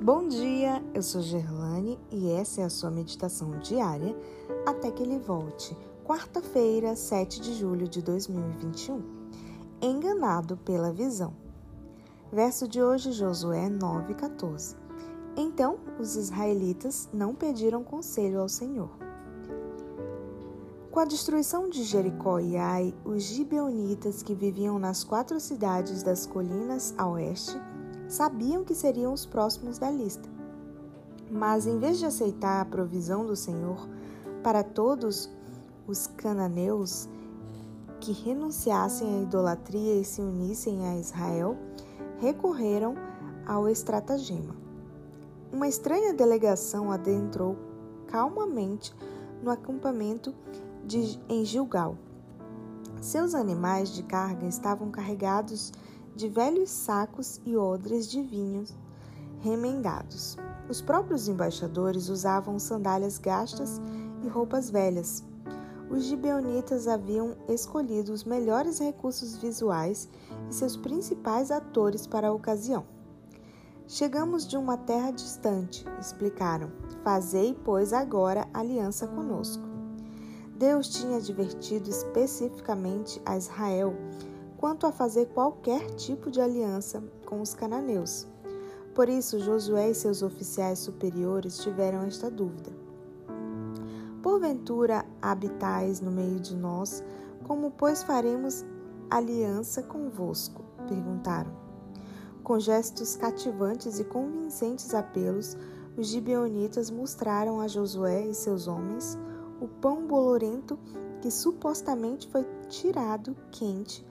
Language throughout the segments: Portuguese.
Bom dia, eu sou Gerlane e essa é a sua meditação diária até que ele volte, quarta-feira, 7 de julho de 2021. Enganado pela visão. Verso de hoje, Josué 9,14. Então os israelitas não pediram conselho ao Senhor. Com a destruição de Jericó e Ai, os gibeonitas que viviam nas quatro cidades das colinas a oeste sabiam que seriam os próximos da lista. Mas em vez de aceitar a provisão do Senhor para todos os cananeus que renunciassem à idolatria e se unissem a Israel, recorreram ao estratagema. Uma estranha delegação adentrou calmamente no acampamento de, em Gilgal. Seus animais de carga estavam carregados de velhos sacos e odres de vinhos remendados. Os próprios embaixadores usavam sandálias gastas e roupas velhas. Os gibeonitas haviam escolhido os melhores recursos visuais e seus principais atores para a ocasião. Chegamos de uma terra distante, explicaram. Fazei, pois, agora aliança conosco. Deus tinha advertido especificamente a Israel quanto a fazer qualquer tipo de aliança com os cananeus. Por isso, Josué e seus oficiais superiores tiveram esta dúvida: Porventura habitais no meio de nós, como pois faremos aliança convosco? perguntaram. Com gestos cativantes e convincentes apelos, os gibeonitas mostraram a Josué e seus homens o pão bolorento que supostamente foi tirado quente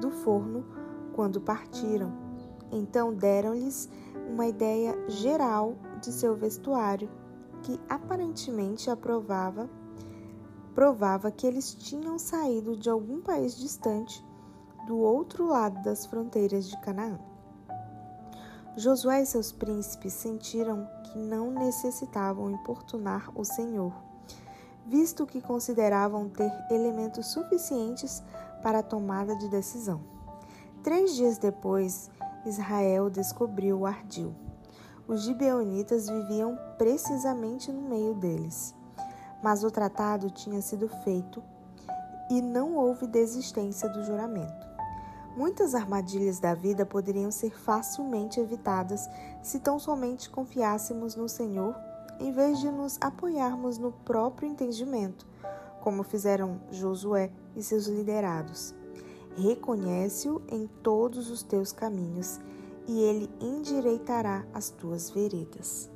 do forno quando partiram. Então deram-lhes uma ideia geral de seu vestuário, que aparentemente aprovava provava que eles tinham saído de algum país distante do outro lado das fronteiras de Canaã. Josué e seus príncipes sentiram que não necessitavam importunar o Senhor, visto que consideravam ter elementos suficientes para a tomada de decisão. Três dias depois, Israel descobriu o ardil. Os gibeonitas viviam precisamente no meio deles. Mas o tratado tinha sido feito e não houve desistência do juramento. Muitas armadilhas da vida poderiam ser facilmente evitadas se tão somente confiássemos no Senhor em vez de nos apoiarmos no próprio entendimento, como fizeram Josué e seus liderados. Reconhece-o em todos os teus caminhos, e ele endireitará as tuas veredas.